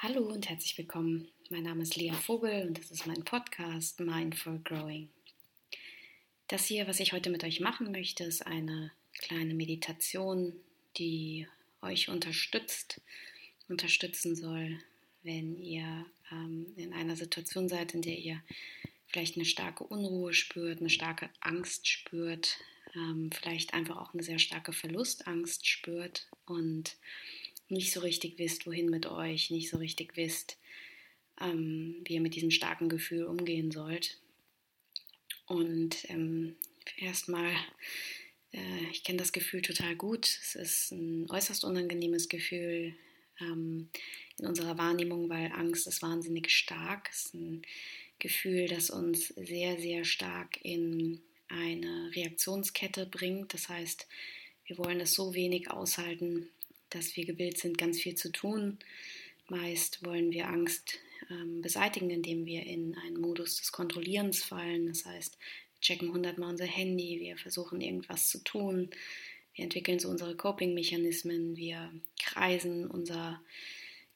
Hallo und herzlich willkommen. Mein Name ist Lea Vogel und das ist mein Podcast Mindful Growing. Das hier, was ich heute mit euch machen möchte, ist eine kleine Meditation, die euch unterstützt, unterstützen soll, wenn ihr ähm, in einer Situation seid, in der ihr vielleicht eine starke Unruhe spürt, eine starke Angst spürt, ähm, vielleicht einfach auch eine sehr starke Verlustangst spürt und nicht so richtig wisst, wohin mit euch, nicht so richtig wisst, ähm, wie ihr mit diesem starken Gefühl umgehen sollt. Und ähm, erstmal, äh, ich kenne das Gefühl total gut. Es ist ein äußerst unangenehmes Gefühl ähm, in unserer Wahrnehmung, weil Angst ist wahnsinnig stark. Es ist ein Gefühl, das uns sehr, sehr stark in eine Reaktionskette bringt. Das heißt, wir wollen es so wenig aushalten, dass wir gewillt sind, ganz viel zu tun. Meist wollen wir Angst ähm, beseitigen, indem wir in einen Modus des Kontrollierens fallen. Das heißt, wir checken hundertmal unser Handy, wir versuchen irgendwas zu tun, wir entwickeln so unsere Coping-Mechanismen, wir kreisen, unser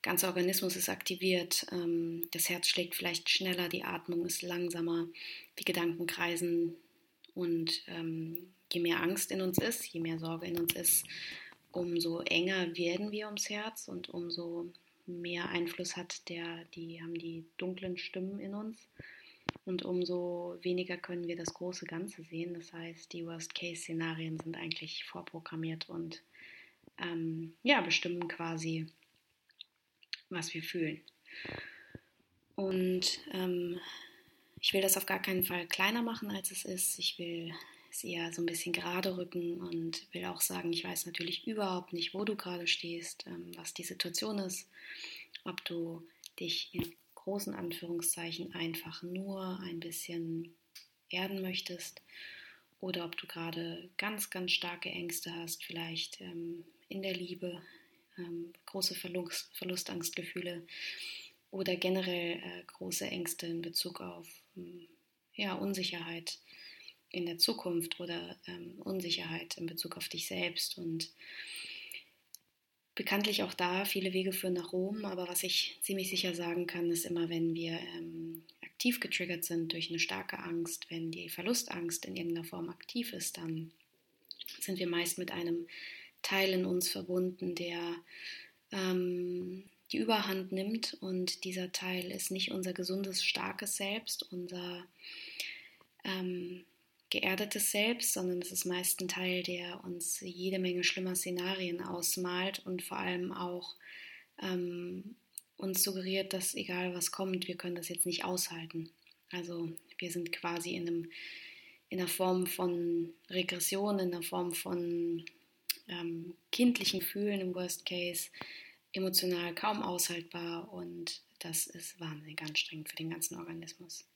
ganzer Organismus ist aktiviert, ähm, das Herz schlägt vielleicht schneller, die Atmung ist langsamer, die Gedanken kreisen und ähm, je mehr Angst in uns ist, je mehr Sorge in uns ist, umso enger werden wir ums Herz und umso mehr Einfluss hat der, die haben die dunklen Stimmen in uns und umso weniger können wir das große Ganze sehen. Das heißt, die Worst-Case-Szenarien sind eigentlich vorprogrammiert und ähm, ja, bestimmen quasi, was wir fühlen. Und ähm, ich will das auf gar keinen Fall kleiner machen, als es ist. Ich will es eher so ein bisschen gerade rücken und will auch sagen, ich weiß natürlich überhaupt nicht, wo du gerade stehst, ähm, was die Situation ist, ob du dich in großen Anführungszeichen einfach nur ein bisschen erden möchtest oder ob du gerade ganz, ganz starke Ängste hast, vielleicht ähm, in der Liebe, ähm, große Verlust, Verlustangstgefühle oder generell äh, große Ängste in Bezug auf ja, Unsicherheit in der Zukunft oder ähm, Unsicherheit in Bezug auf dich selbst und bekanntlich auch da viele Wege führen nach Rom, aber was ich ziemlich sicher sagen kann, ist immer, wenn wir ähm, aktiv getriggert sind durch eine starke Angst, wenn die Verlustangst in irgendeiner Form aktiv ist, dann sind wir meist mit einem Teil in uns verbunden, der ähm, die Überhand nimmt. Und dieser Teil ist nicht unser gesundes, starkes Selbst, unser ähm, geerdetes Selbst, sondern es ist meist ein Teil, der uns jede Menge schlimmer Szenarien ausmalt und vor allem auch ähm, uns suggeriert, dass egal was kommt, wir können das jetzt nicht aushalten. Also wir sind quasi in, einem, in einer Form von Regression, in einer Form von ähm, kindlichen Gefühlen im Worst Case, emotional kaum aushaltbar und das ist wahnsinnig anstrengend für den ganzen Organismus.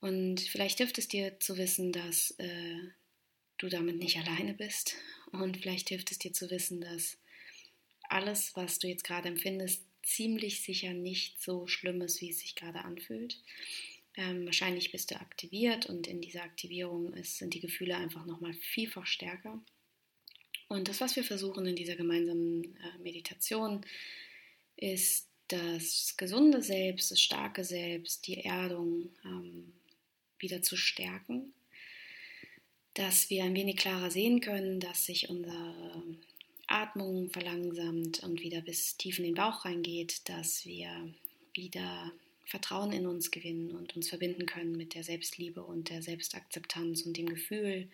Und vielleicht hilft es dir zu wissen, dass äh, du damit nicht alleine bist. Und vielleicht hilft es dir zu wissen, dass alles, was du jetzt gerade empfindest, ziemlich sicher nicht so schlimm ist, wie es sich gerade anfühlt. Ähm, wahrscheinlich bist du aktiviert und in dieser Aktivierung ist, sind die Gefühle einfach nochmal vielfach stärker. Und das, was wir versuchen in dieser gemeinsamen äh, Meditation, ist das gesunde Selbst, das starke Selbst, die Erdung, ähm, wieder zu stärken, dass wir ein wenig klarer sehen können, dass sich unsere Atmung verlangsamt und wieder bis tief in den Bauch reingeht, dass wir wieder Vertrauen in uns gewinnen und uns verbinden können mit der Selbstliebe und der Selbstakzeptanz und dem Gefühl,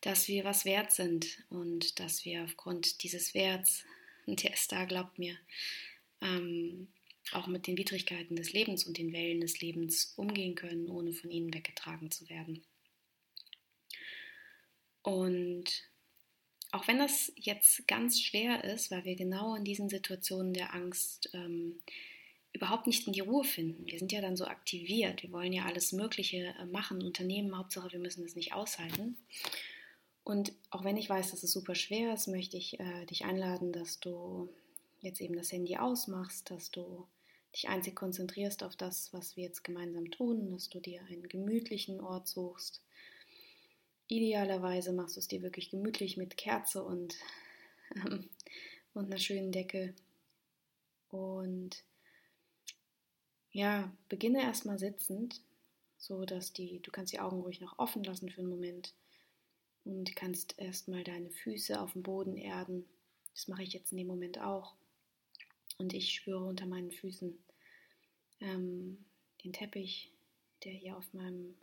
dass wir was wert sind und dass wir aufgrund dieses Werts, und der ist da, glaubt mir, ähm, auch mit den Widrigkeiten des Lebens und den Wellen des Lebens umgehen können, ohne von ihnen weggetragen zu werden. Und auch wenn das jetzt ganz schwer ist, weil wir genau in diesen Situationen der Angst ähm, überhaupt nicht in die Ruhe finden. Wir sind ja dann so aktiviert, wir wollen ja alles Mögliche äh, machen, unternehmen, Hauptsache wir müssen es nicht aushalten. Und auch wenn ich weiß, dass es super schwer ist, möchte ich äh, dich einladen, dass du jetzt eben das Handy ausmachst, dass du dich einzig konzentrierst auf das, was wir jetzt gemeinsam tun, dass du dir einen gemütlichen Ort suchst. Idealerweise machst du es dir wirklich gemütlich mit Kerze und, ähm, und einer schönen Decke. Und ja, beginne erstmal sitzend, so dass die, du kannst die Augen ruhig noch offen lassen für einen Moment und kannst erstmal deine Füße auf dem Boden erden. Das mache ich jetzt in dem Moment auch. Und ich spüre unter meinen Füßen ähm, den Teppich, der hier auf meinem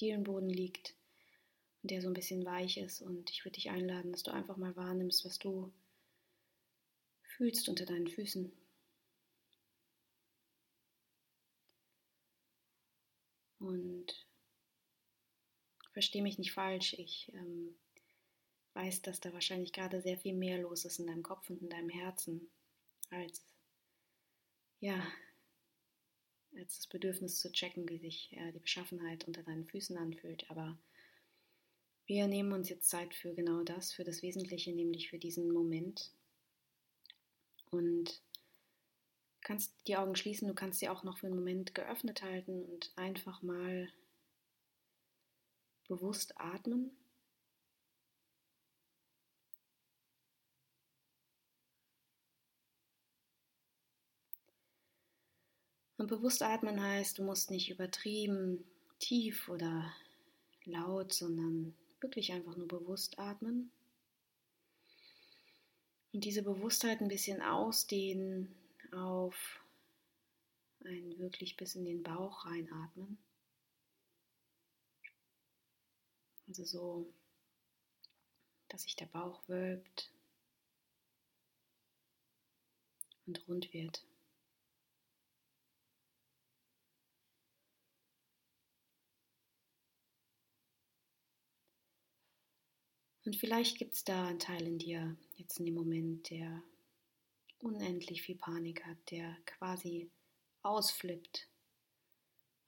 Dielenboden liegt und der so ein bisschen weich ist. Und ich würde dich einladen, dass du einfach mal wahrnimmst, was du fühlst unter deinen Füßen. Und verstehe mich nicht falsch, ich ähm, weiß, dass da wahrscheinlich gerade sehr viel mehr los ist in deinem Kopf und in deinem Herzen, als ja, als das Bedürfnis zu checken, wie sich äh, die Beschaffenheit unter deinen Füßen anfühlt. Aber wir nehmen uns jetzt Zeit für genau das, für das Wesentliche, nämlich für diesen Moment. Und kannst die Augen schließen, du kannst sie auch noch für einen Moment geöffnet halten und einfach mal bewusst atmen. Und bewusst atmen heißt, du musst nicht übertrieben tief oder laut, sondern wirklich einfach nur bewusst atmen. Und diese Bewusstheit ein bisschen ausdehnen auf ein wirklich bis in den Bauch reinatmen. Also so, dass sich der Bauch wölbt und rund wird. Und vielleicht gibt es da einen Teil in dir jetzt in dem Moment, der unendlich viel Panik hat, der quasi ausflippt,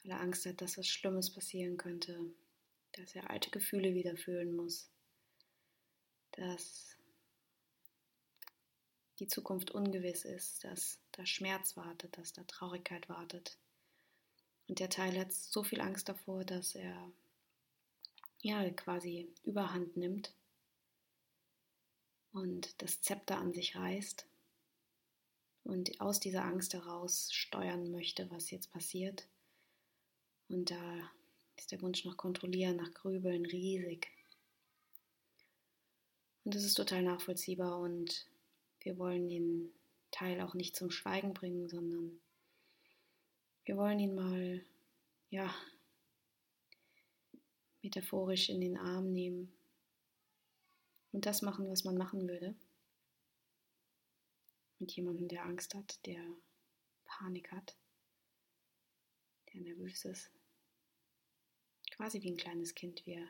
weil er Angst hat, dass was Schlimmes passieren könnte, dass er alte Gefühle wieder fühlen muss, dass die Zukunft ungewiss ist, dass da Schmerz wartet, dass da Traurigkeit wartet. Und der Teil hat so viel Angst davor, dass er ja quasi Überhand nimmt und das Zepter an sich reißt und aus dieser Angst heraus steuern möchte, was jetzt passiert. Und da ist der Wunsch nach Kontrollieren, nach Grübeln riesig. Und das ist total nachvollziehbar und wir wollen den Teil auch nicht zum Schweigen bringen, sondern wir wollen ihn mal, ja, metaphorisch in den Arm nehmen und das machen, was man machen würde. Mit jemandem, der Angst hat, der Panik hat, der nervös ist. Quasi wie ein kleines Kind. Wir,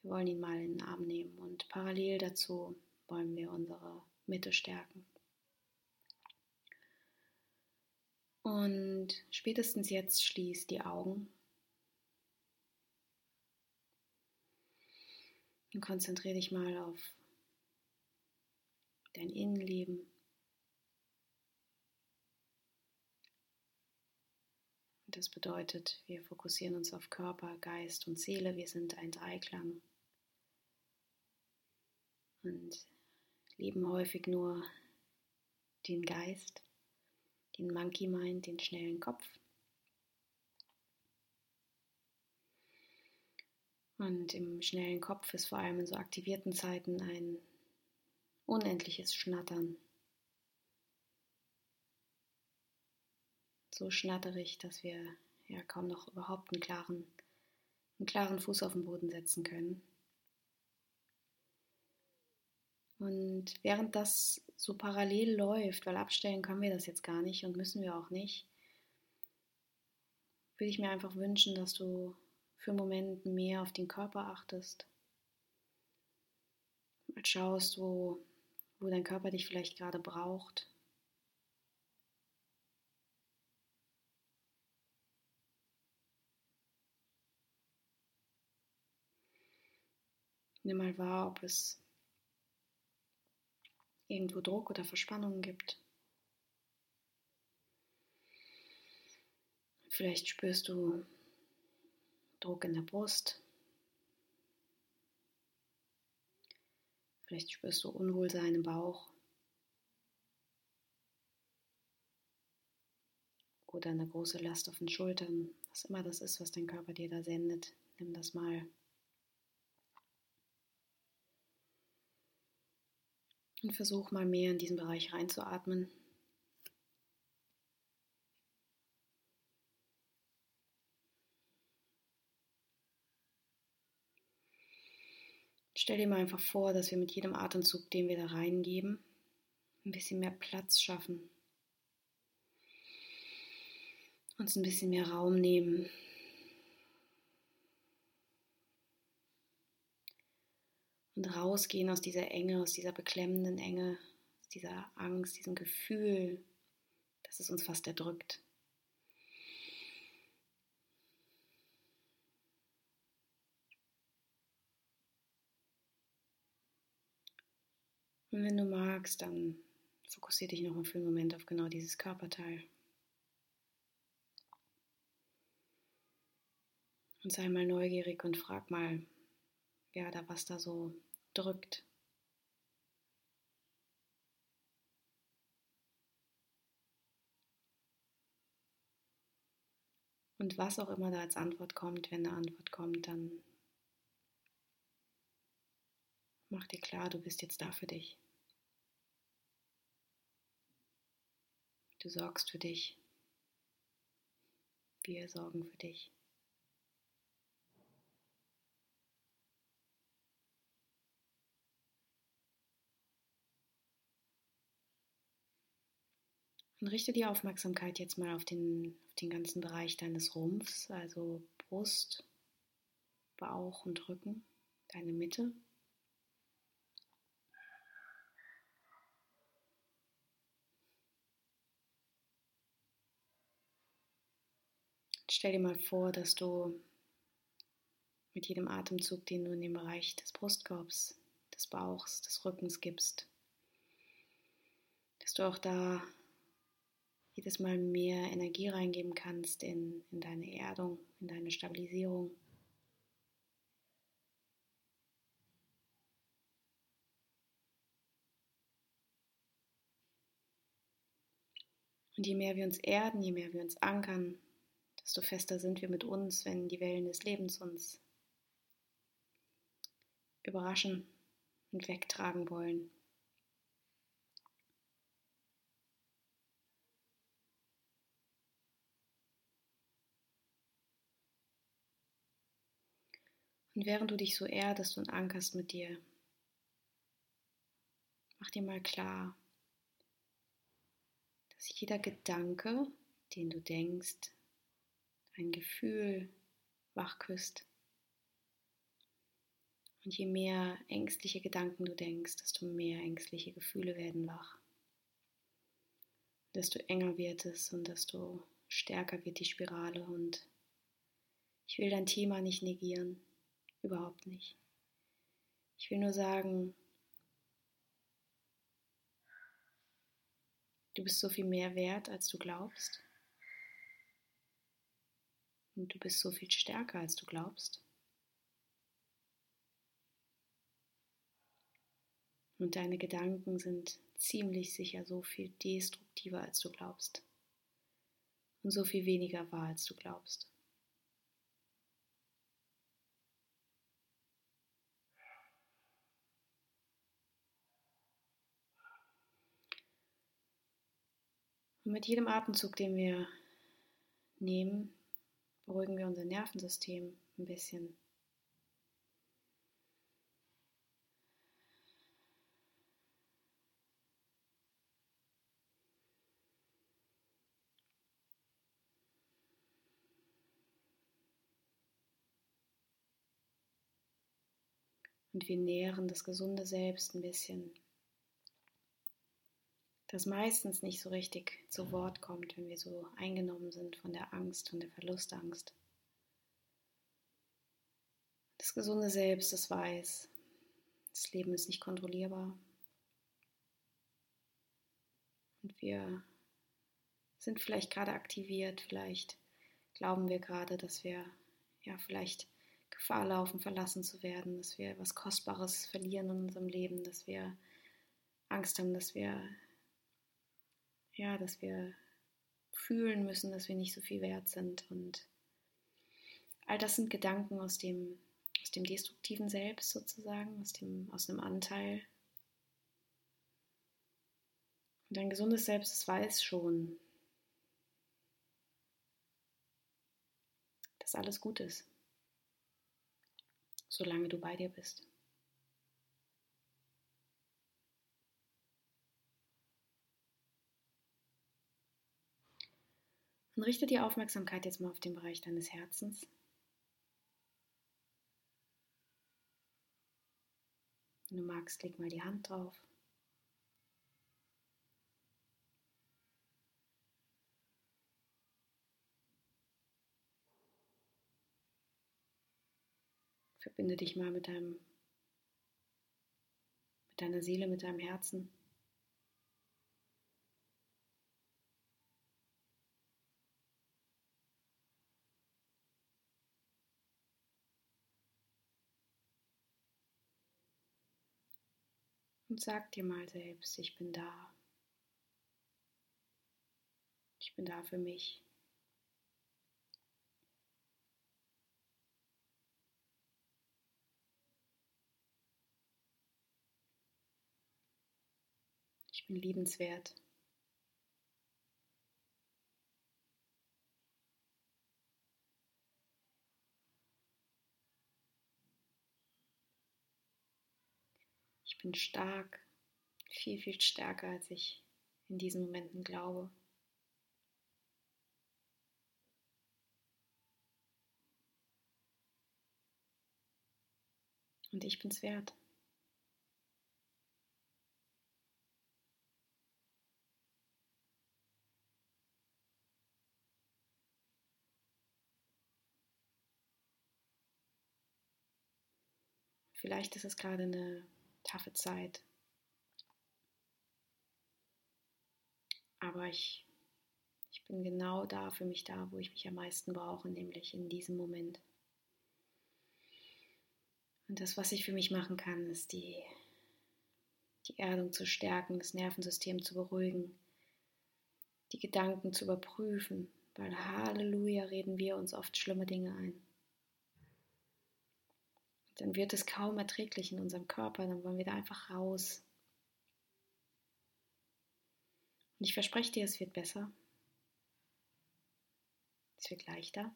wir wollen ihn mal in den Arm nehmen und parallel dazu wollen wir unsere Mitte stärken. Und spätestens jetzt schließ die Augen Und konzentriere dich mal auf dein Innenleben. Das bedeutet, wir fokussieren uns auf Körper, Geist und Seele. Wir sind ein Dreiklang und leben häufig nur den Geist, den Monkey Mind, den schnellen Kopf. Und im schnellen Kopf ist vor allem in so aktivierten Zeiten ein unendliches Schnattern. So schnatterig, dass wir ja kaum noch überhaupt einen klaren, einen klaren Fuß auf den Boden setzen können. Und während das so parallel läuft, weil abstellen können wir das jetzt gar nicht und müssen wir auch nicht, würde ich mir einfach wünschen, dass du für einen Moment mehr auf den Körper achtest. Mal schaust, wo, wo dein Körper dich vielleicht gerade braucht. Nimm mal wahr, ob es irgendwo Druck oder Verspannungen gibt. Vielleicht spürst du Druck in der Brust. Vielleicht spürst du Unwohlsein im Bauch. oder eine große Last auf den Schultern, was immer das ist, was dein Körper dir da sendet, nimm das mal. Und versuch mal mehr in diesen Bereich reinzuatmen. Stell dir mal einfach vor, dass wir mit jedem Atemzug, den wir da reingeben, ein bisschen mehr Platz schaffen. Uns ein bisschen mehr Raum nehmen. Und rausgehen aus dieser Enge, aus dieser beklemmenden Enge, aus dieser Angst, diesem Gefühl, dass es uns fast erdrückt. Und wenn du magst, dann fokussiere dich nochmal für einen Moment auf genau dieses Körperteil. Und sei mal neugierig und frag mal, ja, da was da so drückt. Und was auch immer da als Antwort kommt, wenn eine Antwort kommt, dann mach dir klar, du bist jetzt da für dich. Du sorgst für dich. Wir sorgen für dich. Und richte die Aufmerksamkeit jetzt mal auf den, auf den ganzen Bereich deines Rumpfs, also Brust, Bauch und Rücken, deine Mitte. Stell dir mal vor, dass du mit jedem Atemzug, den du in den Bereich des Brustkorbs, des Bauchs, des Rückens gibst, dass du auch da jedes Mal mehr Energie reingeben kannst in, in deine Erdung, in deine Stabilisierung. Und je mehr wir uns erden, je mehr wir uns ankern, desto fester sind wir mit uns, wenn die Wellen des Lebens uns überraschen und wegtragen wollen. Und während du dich so erdest und ankerst mit dir, mach dir mal klar, dass jeder Gedanke, den du denkst, ein Gefühl wachküsst. Und je mehr ängstliche Gedanken du denkst, desto mehr ängstliche Gefühle werden wach. Desto enger wird es und desto stärker wird die Spirale. Und ich will dein Thema nicht negieren, überhaupt nicht. Ich will nur sagen, du bist so viel mehr wert, als du glaubst. Und du bist so viel stärker, als du glaubst. Und deine Gedanken sind ziemlich sicher so viel destruktiver, als du glaubst. Und so viel weniger wahr, als du glaubst. Und mit jedem Atemzug, den wir nehmen, beruhigen wir unser Nervensystem ein bisschen. Und wir nähren das gesunde Selbst ein bisschen, das meistens nicht so richtig zu Wort kommt, wenn wir so eingenommen sind von der Angst, von der Verlustangst. Das gesunde Selbst, das weiß, das Leben ist nicht kontrollierbar. Und wir sind vielleicht gerade aktiviert, vielleicht glauben wir gerade, dass wir ja vielleicht Gefahr laufen, verlassen zu werden, dass wir was Kostbares verlieren in unserem Leben, dass wir Angst haben, dass wir ja, dass wir fühlen müssen, dass wir nicht so viel wert sind. Und all das sind Gedanken aus dem, aus dem destruktiven Selbst sozusagen, aus, dem, aus einem Anteil. Und ein gesundes Selbst, das weiß schon, dass alles gut ist, solange du bei dir bist. Und richte die Aufmerksamkeit jetzt mal auf den Bereich deines Herzens. Wenn du magst, leg mal die Hand drauf. Verbinde dich mal mit deinem, mit deiner Seele, mit deinem Herzen. Und sag dir mal selbst, ich bin da. Ich bin da für mich. Ich bin liebenswert. Bin stark, viel, viel stärker, als ich in diesen Momenten glaube. Und ich bin's wert. Vielleicht ist es gerade eine taffe Zeit. Aber ich, ich bin genau da für mich da, wo ich mich am meisten brauche, nämlich in diesem Moment. Und das, was ich für mich machen kann, ist die, die Erdung zu stärken, das Nervensystem zu beruhigen, die Gedanken zu überprüfen, weil Halleluja reden wir uns oft schlimme Dinge ein dann wird es kaum erträglich in unserem Körper, dann wollen wir da einfach raus. Und ich verspreche dir, es wird besser. Es wird leichter.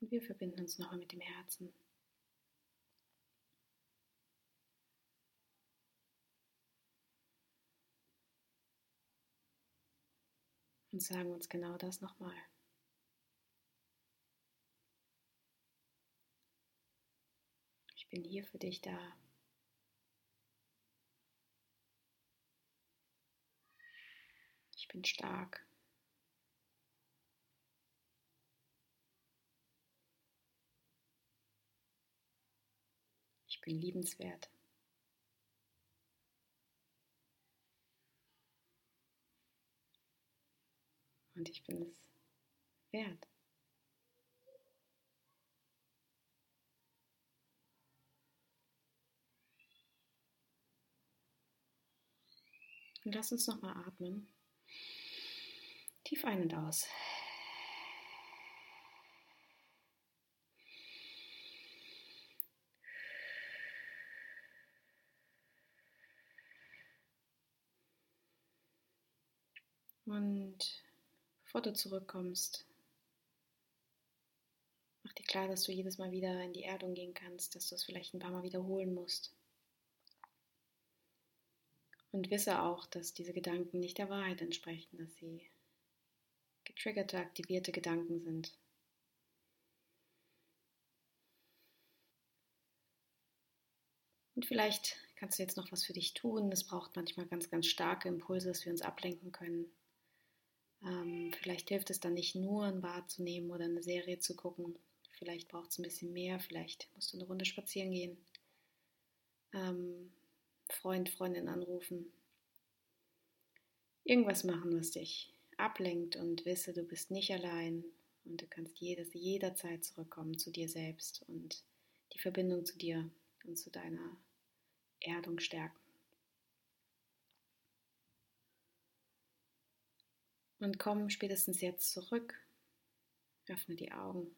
Und wir verbinden uns nochmal mit dem Herzen. Und sagen uns genau das nochmal. Ich bin hier für dich da. Ich bin stark. Ich bin liebenswert. Und ich bin es wert. Und lass uns nochmal atmen. Tief ein und aus. Und bevor du zurückkommst. Mach dir klar, dass du jedes Mal wieder in die Erdung gehen kannst, dass du es vielleicht ein paar Mal wiederholen musst. Und wisse auch, dass diese Gedanken nicht der Wahrheit entsprechen, dass sie getriggerte, aktivierte Gedanken sind. Und vielleicht kannst du jetzt noch was für dich tun. Es braucht manchmal ganz, ganz starke Impulse, dass wir uns ablenken können. Ähm, vielleicht hilft es dann nicht nur, ein Bad zu nehmen oder eine Serie zu gucken. Vielleicht braucht es ein bisschen mehr. Vielleicht musst du eine Runde spazieren gehen. Ähm, Freund, Freundin anrufen. Irgendwas machen, was dich ablenkt und wisse, du bist nicht allein und du kannst jedes, jederzeit zurückkommen zu dir selbst und die Verbindung zu dir und zu deiner Erdung stärken. Und komm spätestens jetzt zurück, öffne die Augen.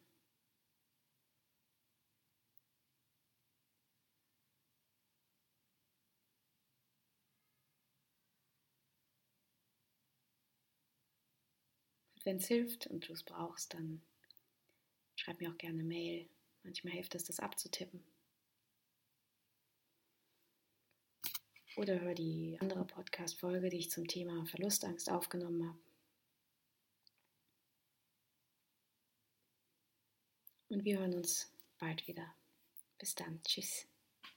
Wenn es hilft und du es brauchst, dann schreib mir auch gerne Mail. Manchmal hilft es, das abzutippen. Oder hör die andere Podcast-Folge, die ich zum Thema Verlustangst aufgenommen habe. Und wir hören uns bald wieder. Bis dann. Tschüss.